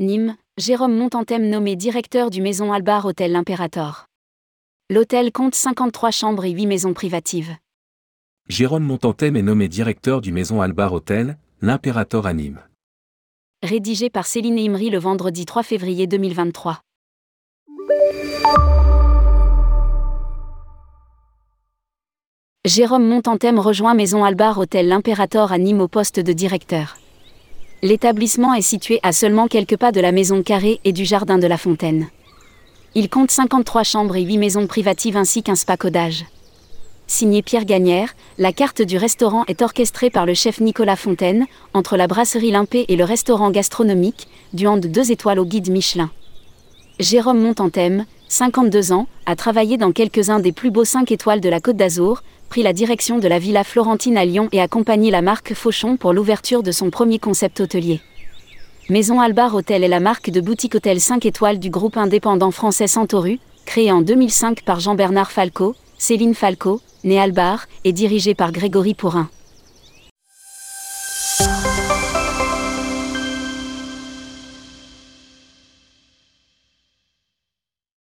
Nîmes, Jérôme Montantem nommé directeur du Maison Albar Hôtel L'Impérator. L'hôtel compte 53 chambres et 8 maisons privatives. Jérôme Montantem est nommé directeur du Maison Albar Hôtel, l'Impérator à Nîmes. Rédigé par Céline Imri le vendredi 3 février 2023. Jérôme Montantem rejoint Maison Albar Hôtel L'Impérator à Nîmes au poste de directeur. L'établissement est situé à seulement quelques pas de la maison Carré et du jardin de la Fontaine. Il compte 53 chambres et 8 maisons privatives ainsi qu'un spa codage. Signé Pierre Gagnère, la carte du restaurant est orchestrée par le chef Nicolas Fontaine, entre la brasserie Limpé et le restaurant gastronomique, duant de deux étoiles au guide Michelin. Jérôme Montantem, 52 ans, a travaillé dans quelques-uns des plus beaux 5 étoiles de la Côte d'Azur, pris la direction de la Villa Florentine à Lyon et accompagné la marque Fauchon pour l'ouverture de son premier concept hôtelier. Maison Albar Hôtel est la marque de boutique hôtel 5 étoiles du groupe indépendant français Santoru, créé en 2005 par Jean-Bernard Falco, Céline Falco, né Albar, et dirigé par Grégory Pourrin.